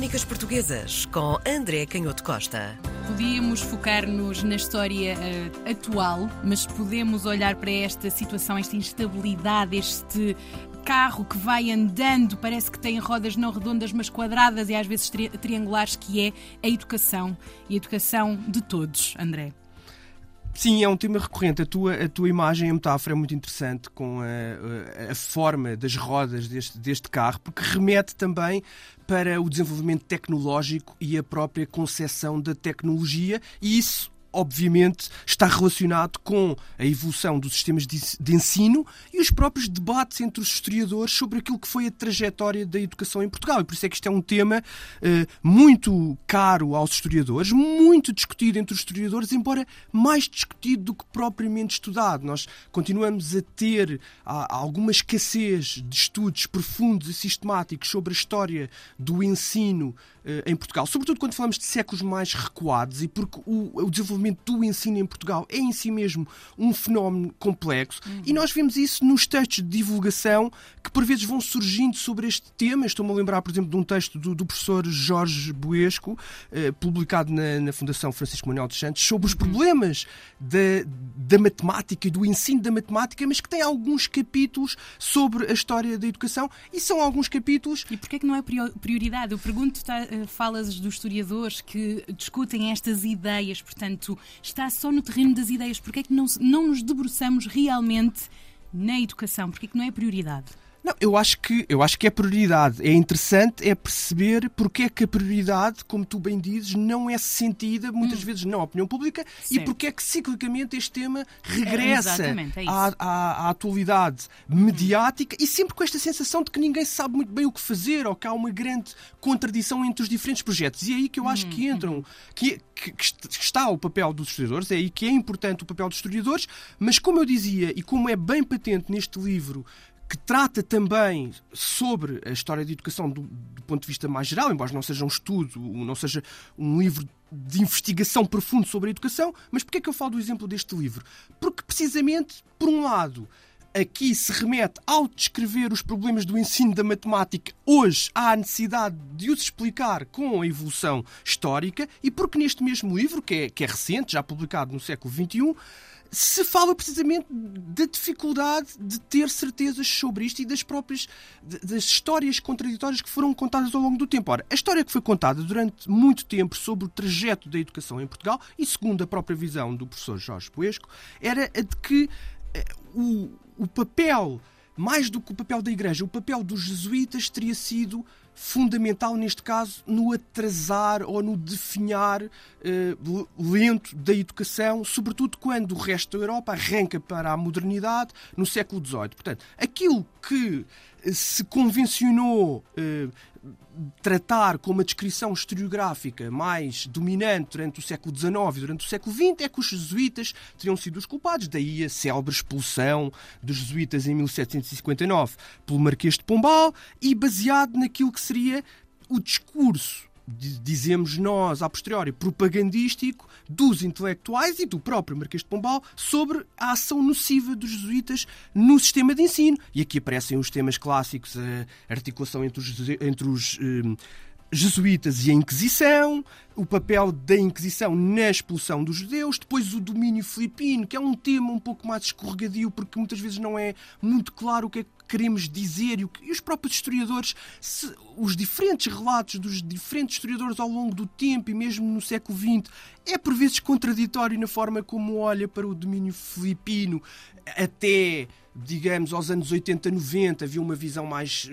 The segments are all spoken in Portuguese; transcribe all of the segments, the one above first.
Crónicas Portuguesas com André Canhoto Costa. Podíamos focar-nos na história uh, atual, mas podemos olhar para esta situação, esta instabilidade, este carro que vai andando, parece que tem rodas não redondas, mas quadradas e às vezes tri triangulares, que é a educação. E a educação de todos, André. Sim, é um tema recorrente. A tua, a tua imagem, a metáfora é muito interessante com a, a, forma das rodas deste, deste carro, porque remete também para o desenvolvimento tecnológico e a própria concepção da tecnologia, e isso obviamente, está relacionado com a evolução dos sistemas de ensino e os próprios debates entre os historiadores sobre aquilo que foi a trajetória da educação em Portugal. E por isso é que isto é um tema uh, muito caro aos historiadores, muito discutido entre os historiadores, embora mais discutido do que propriamente estudado. Nós continuamos a ter a, alguma escassez de estudos profundos e sistemáticos sobre a história do ensino em Portugal, sobretudo quando falamos de séculos mais recuados e porque o, o desenvolvimento do ensino em Portugal é em si mesmo um fenómeno complexo uhum. e nós vemos isso nos textos de divulgação que por vezes vão surgindo sobre este tema. Estou-me a lembrar, por exemplo, de um texto do, do professor Jorge Boesco, eh, publicado na, na, Fundação Francisco Manuel dos Santos, sobre os uhum. problemas da, da matemática e do ensino da matemática, mas que tem alguns capítulos sobre a história da educação e são alguns capítulos. E porquê é que não é prioridade? Eu pergunto, tá, eh, falas dos historiadores que discutem estas ideias, portanto, está só no terreno das ideias? Porquê é que não, não nos debruçamos realmente na educação? Porquê é que não é prioridade? Não, eu acho que eu acho que é prioridade. É interessante é perceber porque é que a prioridade, como tu bem dizes, não é sentida muitas hum. vezes na opinião pública certo. e porque é que ciclicamente este tema regressa é, é à, à, à, atualidade mediática hum. e sempre com esta sensação de que ninguém sabe muito bem o que fazer ou que há uma grande contradição entre os diferentes projetos. E é aí que eu acho hum. que entram, hum. que, que, que está o papel dos historiadores, é aí que é importante o papel dos historiadores, mas como eu dizia e como é bem patente neste livro que trata também sobre a história da educação do, do, ponto de vista mais geral, embora não seja um estudo, não seja um livro de investigação profundo sobre a educação, mas porquê é que eu falo do exemplo deste livro? Porque precisamente, por um lado, aqui se remete ao descrever os problemas do ensino da matemática, hoje há a necessidade de os explicar com a evolução histórica, e porque neste mesmo livro, que é, que é recente, já publicado no século XXI, se fala precisamente da dificuldade de ter certezas sobre isto e das próprias das histórias contraditórias que foram contadas ao longo do tempo. Ora, a história que foi contada durante muito tempo sobre o trajeto da educação em Portugal, e segundo a própria visão do professor Jorge Poesco, era a de que eh, o, o papel, mais do que o papel da Igreja, o papel dos jesuítas teria sido fundamental neste caso no atrasar ou no definhar eh, lento da educação, sobretudo quando o resto da Europa arranca para a modernidade no século XVIII. Portanto, aquilo que se convencionou eh, tratar com uma descrição historiográfica mais dominante durante o século XIX e durante o século XX é que os jesuítas teriam sido os culpados. Daí a célebre expulsão dos jesuítas em 1759 pelo Marquês de Pombal e baseado naquilo que seria o discurso dizemos nós, a posteriori, propagandístico dos intelectuais e do próprio Marquês de Pombal sobre a ação nociva dos jesuítas no sistema de ensino. E aqui aparecem os temas clássicos, a articulação entre os, entre os um, jesuítas e a Inquisição, o papel da Inquisição na expulsão dos judeus, depois o domínio filipino, que é um tema um pouco mais escorregadio, porque muitas vezes não é muito claro o que é que queremos dizer e, que, e os próprios historiadores, se, os diferentes relatos dos diferentes historiadores ao longo do tempo e mesmo no século XX, é por vezes contraditório na forma como olha para o domínio filipino, até digamos, aos anos 80, 90, havia uma visão mais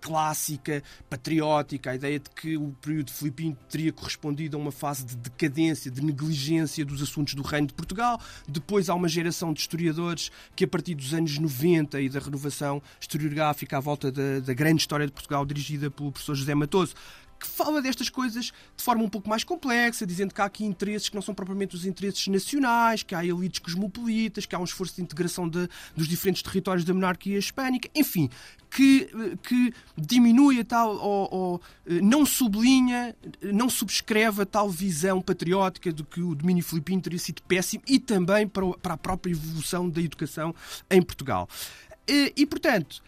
clássica, patriótica, a ideia de que o período filipino teria correspondido a uma fase de decadência, de negligência dos assuntos do Reino de Portugal. Depois há uma geração de historiadores que, a partir dos anos 90 e da renovação historiográfica à volta da, da grande história de Portugal, dirigida pelo professor José Matoso, que fala destas coisas de forma um pouco mais complexa, dizendo que há aqui interesses que não são propriamente os interesses nacionais, que há elites cosmopolitas, que há um esforço de integração de, dos diferentes territórios da monarquia hispânica, enfim, que, que diminui a tal, ou, ou, não sublinha, não subscreve a tal visão patriótica de que o domínio filipino teria sido péssimo e também para, para a própria evolução da educação em Portugal. E, e portanto,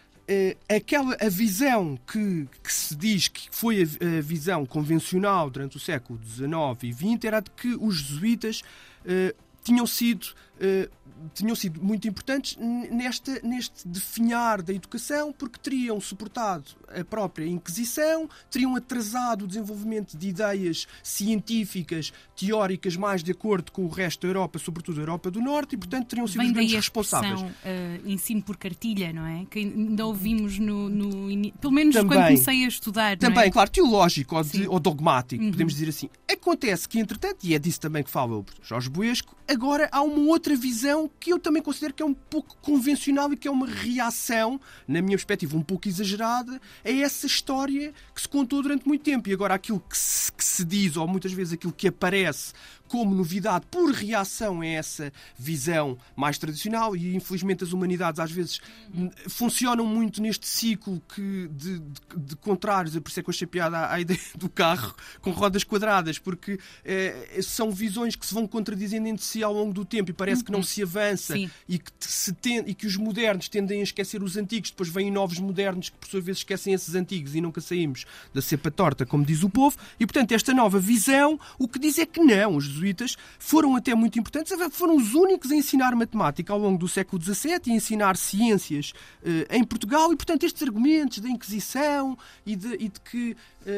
aquela a visão que, que, se diz que foi a, a, visão convencional durante o século XIX e XX era de que os jesuítas uh, tinham sido tinham sido muito importantes nesta, neste definhar da educação, porque teriam suportado a própria Inquisição, teriam atrasado o desenvolvimento de ideias científicas, teóricas, mais de acordo com o resto da Europa, sobretudo a Europa do Norte, e, portanto, teriam sido os grandes responsáveis. Uh, ensino por cartilha, não é? Que ainda ouvimos no. no pelo menos também, quando comecei a estudar. Também, é? claro, teológico ou, de, ou dogmático, uhum. podemos dizer assim. Acontece que, entretanto, e é disso também que fala o Jorge Boesco, agora há uma outra visão que eu também considero que é um pouco convencional e que é uma reação, na minha perspectiva, um pouco exagerada, a essa história que se contou durante muito tempo. E agora aquilo que se, que se diz, ou muitas vezes aquilo que aparece como novidade por reação a essa visão mais tradicional e infelizmente as humanidades às vezes funcionam muito neste ciclo que de, de, de contrários, por isso é que eu achei piada à, ideia do carro com rodas quadradas, porque eh, são visões que se vão contradizendo entre si ao longo do tempo e parece que não se avança e que, se tem, e que os modernos tendem a esquecer os antigos, depois vêm novos modernos que por sua vez esquecem esses antigos e nunca saímos da cepa torta, como diz o povo, e portanto esta nova visão o que diz é que não, os jesuítas foram até muito importantes, foram os únicos a ensinar matemática ao longo do século XVII e a ensinar ciências uh, em Portugal, e portanto estes argumentos da Inquisição e de, e de que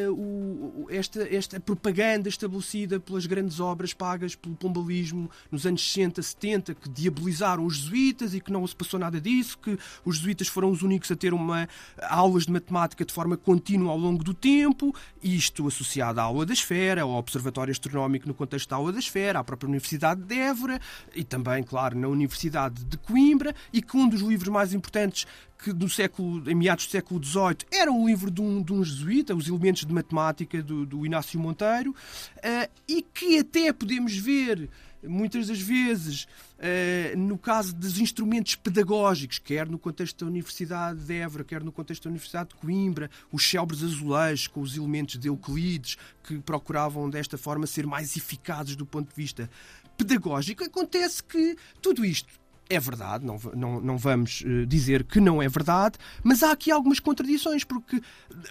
o, esta, esta propaganda estabelecida pelas grandes obras pagas pelo pombalismo nos anos 60, 70, que diabolizaram os jesuítas e que não se passou nada disso, que os jesuítas foram os únicos a ter uma, aulas de matemática de forma contínua ao longo do tempo, isto associado à aula da esfera, ao observatório astronómico no contexto da aula da esfera, à própria Universidade de Évora e também, claro, na Universidade de Coimbra, e que um dos livros mais importantes que do século, em meados do século XVIII era um livro de um, de um jesuíta, Os Elementos de Matemática, do, do Inácio Monteiro, uh, e que até podemos ver muitas das vezes, uh, no caso dos instrumentos pedagógicos, quer no contexto da Universidade de Évora, quer no contexto da Universidade de Coimbra, os célebres azulejos com os elementos de Euclides, que procuravam desta forma ser mais eficazes do ponto de vista pedagógico, acontece que tudo isto é verdade, não, não, não vamos eh, dizer que não é verdade, mas há aqui algumas contradições, porque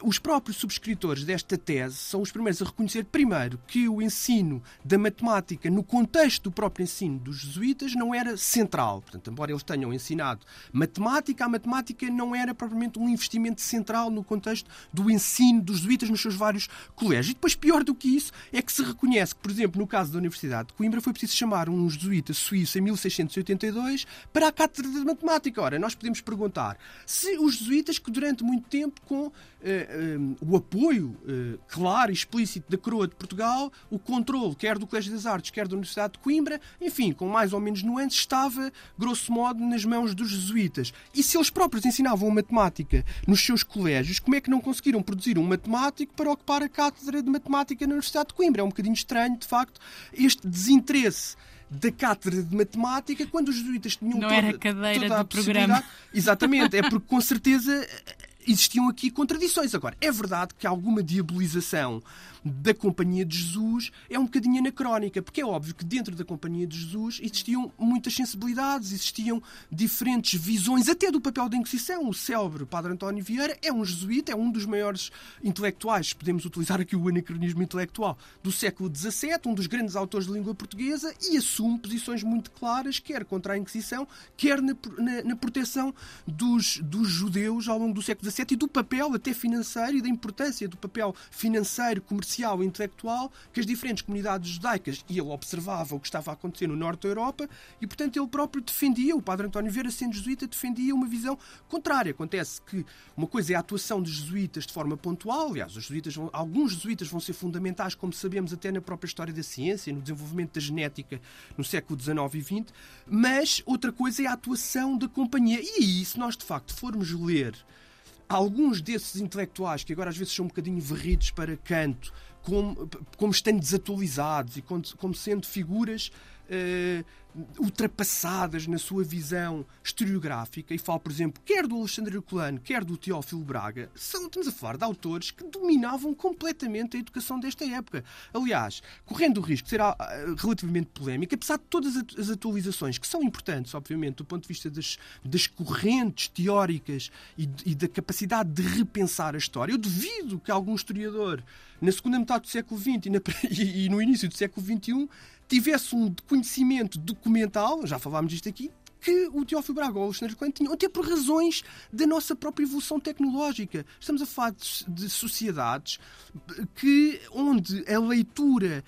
os próprios subscritores desta tese são os primeiros a reconhecer, primeiro, que o ensino da matemática no contexto do próprio ensino dos jesuítas não era central. Portanto, embora eles tenham ensinado matemática, a matemática não era propriamente um investimento central no contexto do ensino dos jesuítas nos seus vários colégios. E depois, pior do que isso, é que se reconhece que, por exemplo, no caso da Universidade de Coimbra, foi preciso chamar um jesuíta suíço em 1682 para a cátedra de matemática. Ora, nós podemos perguntar se os jesuítas, que durante muito tempo, com uh, uh, o apoio uh, claro e explícito da coroa de Portugal, o controle, quer do Colégio das Artes, quer da Universidade de Coimbra, enfim, com mais ou menos nuances, estava, grosso modo, nas mãos dos jesuítas. E se eles próprios ensinavam matemática nos seus colégios, como é que não conseguiram produzir um matemático para ocupar a cátedra de matemática na Universidade de Coimbra? É um bocadinho estranho, de facto, este desinteresse da cátedra de matemática quando os jesuítas tinham Não toda, era cadeira toda a do programa. Exatamente, é porque com certeza existiam aqui contradições. Agora, é verdade que alguma diabolização da Companhia de Jesus é um bocadinho anacrónica, porque é óbvio que dentro da Companhia de Jesus existiam muitas sensibilidades, existiam diferentes visões, até do papel da Inquisição. O célebre Padre António Vieira é um jesuíta, é um dos maiores intelectuais, podemos utilizar aqui o anacronismo intelectual, do século XVII, um dos grandes autores de língua portuguesa, e assume posições muito claras, quer contra a Inquisição, quer na, na, na proteção dos, dos judeus ao longo do século XVII e do papel até financeiro e da importância do papel financeiro, comercial social e intelectual que as diferentes comunidades judaicas, e ele observava o que estava a acontecer no norte da Europa, e portanto ele próprio defendia, o padre António Vieira, sendo jesuíta, defendia uma visão contrária. Acontece que uma coisa é a atuação dos jesuítas de forma pontual, aliás, os jesuítas vão, alguns jesuítas vão ser fundamentais, como sabemos, até na própria história da ciência, no desenvolvimento da genética no século XIX e XX, mas outra coisa é a atuação da companhia. E aí, se nós de facto formos ler alguns desses intelectuais que agora às vezes são um bocadinho varridos para canto, como, como estando desatualizados e como, como sendo figuras uh, ultrapassadas na sua visão historiográfica, e falo, por exemplo, quer do Alexandre Herculano, quer do Teófilo Braga, são, estamos a falar de autores que dominavam completamente a educação desta época. Aliás, correndo o risco de ser ah, relativamente polémico, apesar de todas as atualizações, que são importantes, obviamente, do ponto de vista das, das correntes teóricas e, e da capacidade de repensar a história, eu duvido que algum historiador, na segunda metade do século XX e, na, e, e no início do século XXI, tivesse um conhecimento documental, já falámos disto aqui, que o Teófilo Braga ou o Alexandre Coelho tinham, até por razões da nossa própria evolução tecnológica. Estamos a falar de, sociedades que, onde a leitura,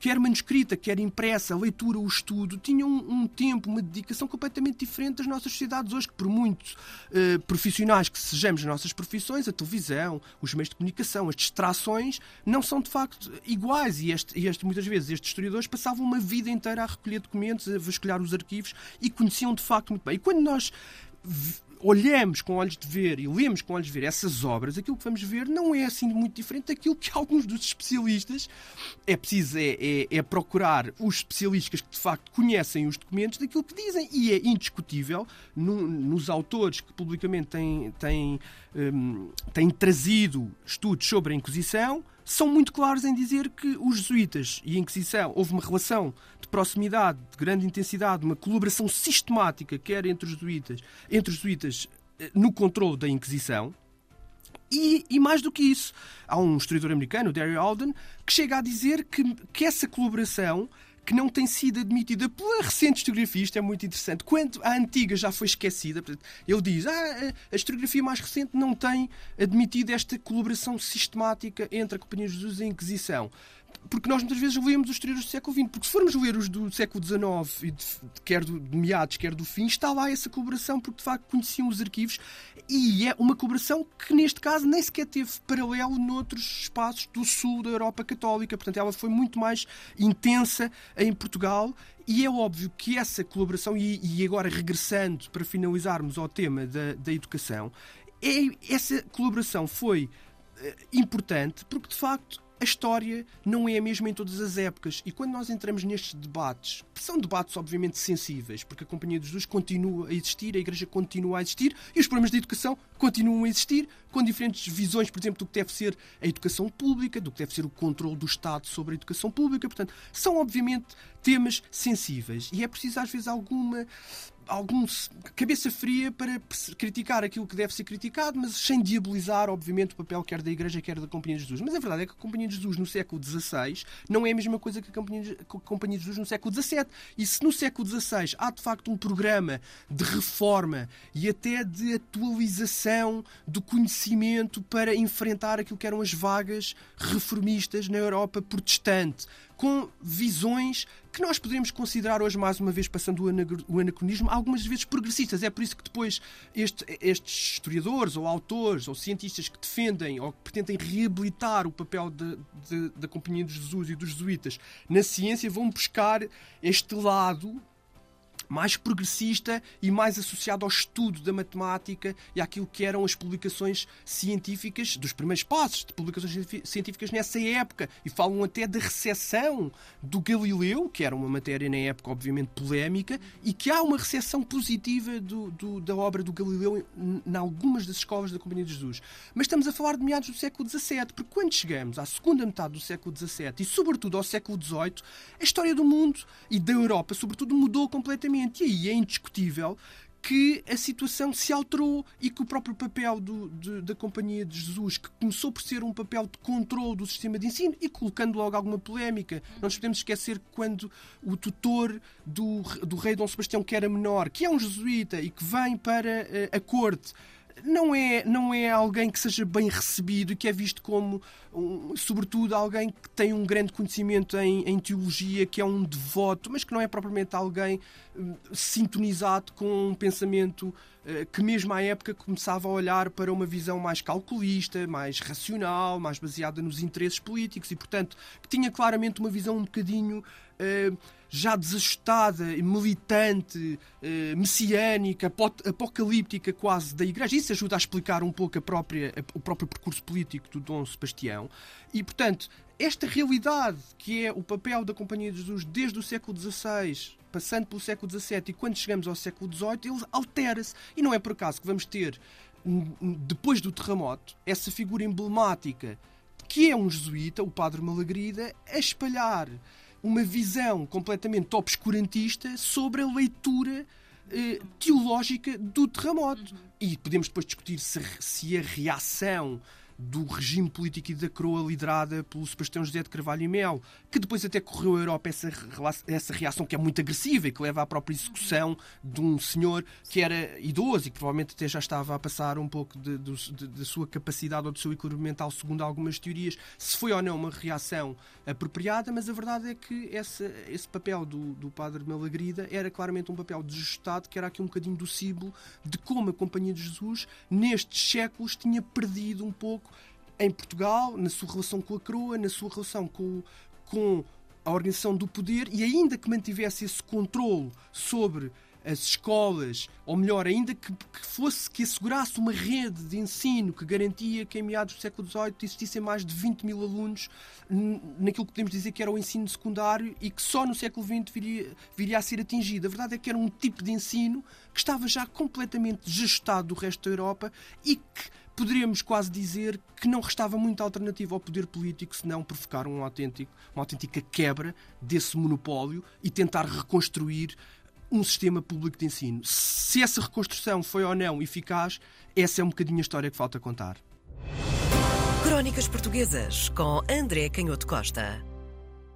quer manuscrita, quer impressa, a leitura, o estudo, tinham um, um tempo, uma dedicação completamente diferente das nossas sociedades hoje, que por muito uh, profissionais que sejamos nas nossas profissões, a televisão, os meios de comunicação, as distrações, não são de facto iguais. E, este, este, muitas vezes estes historiadores passavam uma vida inteira a recolher documentos, a vasculhar os arquivos e conheciam de facto muito bem. E quando nós olhamos com olhos de ver e lemos com olhos de ver essas obras, aquilo que vamos ver não é assim muito diferente daquilo que alguns dos especialistas é preciso é, é, é, procurar os especialistas que de facto conhecem os documentos daquilo que dizem e é indiscutível no, nos autores que publicamente têm, têm, um, têm trazido estudos sobre a Inquisição são muito claros em dizer que os jesuítas e a Inquisição houve uma relação de proximidade, de grande intensidade, uma colaboração sistemática, quer entre os jesuítas, entre os jesuítas eh, no controle da Inquisição, e, e, mais do que isso, há um historiador americano, Derry Alden, que chega a dizer que, que essa colaboração que não tem sido admitida pela recente historiografia, isto é muito interessante, quando a antiga já foi esquecida, ele diz ah, a historiografia mais recente não tem admitido esta colaboração sistemática entre a Companhia de Jesus e a Inquisição porque nós muitas vezes lemos os historiadores do século XX, porque se formos ler os do século XIX, e de, quer do, de meados, quer do fim, está lá essa colaboração, porque de facto conheciam os arquivos, e é uma colaboração que neste caso nem sequer teve paralelo noutros espaços do sul da Europa Católica, portanto ela foi muito mais intensa em Portugal, e é óbvio que essa colaboração, e, e agora regressando para finalizarmos ao tema da, da educação, é, essa colaboração foi eh, importante porque de facto a história não é a mesma em todas as épocas. E quando nós entramos nestes debates, que são debates obviamente sensíveis, porque a Companhia de Jesus continua a existir, a Igreja continua a existir e os problemas de educação continuam a existir, com diferentes visões, por exemplo, do que deve ser a educação pública, do que deve ser o controle do Estado sobre a educação pública. Portanto, são obviamente temas sensíveis e é preciso às vezes alguma algum cabeça fria para criticar aquilo que deve ser criticado, mas sem diabolizar, obviamente, o papel quer da Igreja, quer da Companhia de Jesus. Mas a verdade é que a Companhia de Jesus no século XVI não é a mesma coisa que a Companhia de, Jesus no século XVII. E se no século XVI há de facto um programa de reforma e até de atualização do conhecimento para enfrentar aquilo que eram as vagas reformistas na Europa protestante, com visões que nós poderíamos considerar hoje, mais uma vez, passando o anacronismo, algumas vezes progressistas. É por isso que depois este, estes historiadores ou autores ou cientistas que defendem ou que pretendem reabilitar o papel de, de, da Companhia de Jesus e dos jesuítas na ciência vão buscar este lado mais progressista e mais associado ao estudo da matemática e àquilo que eram as publicações científicas, dos primeiros passos de publicações científicas nessa época. E falam até da recessão do Galileu, que era uma matéria na época, obviamente, polémica, e que há uma recessão positiva do, do, da obra do Galileu em algumas das escolas da Companhia de Jesus. Mas estamos a falar de meados do século XVII, porque quando chegamos à segunda metade do século XVII e, sobretudo, ao século XVIII, a história do mundo e da Europa, sobretudo, mudou completamente e aí é indiscutível que a situação se alterou e que o próprio papel do, de, da Companhia de Jesus, que começou por ser um papel de controle do sistema de ensino e colocando logo alguma polémica, não nos podemos esquecer que quando o tutor do, do rei Dom Sebastião, que era menor, que é um jesuíta e que vem para eh, a corte, não é, não é alguém que seja bem recebido e que é visto como, um, sobretudo, alguém que tem um grande conhecimento em, em, teologia, que é um devoto, mas que não é propriamente alguém um, sintonizado com um pensamento que, mesmo à época, começava a olhar para uma visão mais calculista, mais racional, mais baseada nos interesses políticos e, portanto, que tinha claramente uma visão um bocadinho uh, já desajustada, militante, uh, messiânica, apocalíptica quase da Igreja. Isso ajuda a explicar um pouco própria, o próprio percurso político do Dom Sebastião. E, portanto, esta realidade que é o papel da Companhia de Jesus desde o século XVI, passando pelo século XVII e quando chegamos ao século XVIII, ele altera-se. E não é por acaso que vamos ter, depois do terremoto, essa figura emblemática que é um jesuíta, o padre Malagrida, a espalhar uma visão completamente obscurantista sobre a leitura eh, teológica do terremoto. Uhum. E podemos depois discutir se, se a reação do regime político e da coroa liderada pelo Sebastião José de Carvalho e Mel, que depois até correu à Europa essa, essa reação que é muito agressiva e que leva à própria execução de um senhor que era idoso e que provavelmente até já estava a passar um pouco da sua capacidade ou do seu equilíbrio mental, segundo algumas teorias, se foi ou não uma reação apropriada, mas a verdade é que esse, esse papel do, do padre Malagrida era claramente um papel desajustado, que era aqui um bocadinho do símbolo de como a Companhia de Jesus, nestes séculos, tinha perdido um pouco em Portugal, na sua relação com a coroa, na sua relação com, com a organização do poder e ainda que mantivesse esse controle sobre as escolas, ou melhor, ainda que, que, fosse que assegurasse uma rede de ensino que garantia que em meados do século XVIII existissem mais de 20 mil alunos naquilo que podemos dizer que era o ensino secundário e que só no século XX viria, viria a ser atingido. A verdade é que era um tipo de ensino que estava já completamente desajustado do resto da Europa e que poderíamos quase dizer que não restava muita alternativa ao poder político senão provocar um autêntico, uma autêntica quebra desse monopólio e tentar reconstruir um sistema público de ensino. Se essa reconstrução foi ou não eficaz, essa é um bocadinho a história que falta contar. Crónicas Portuguesas com André Canhoto Costa.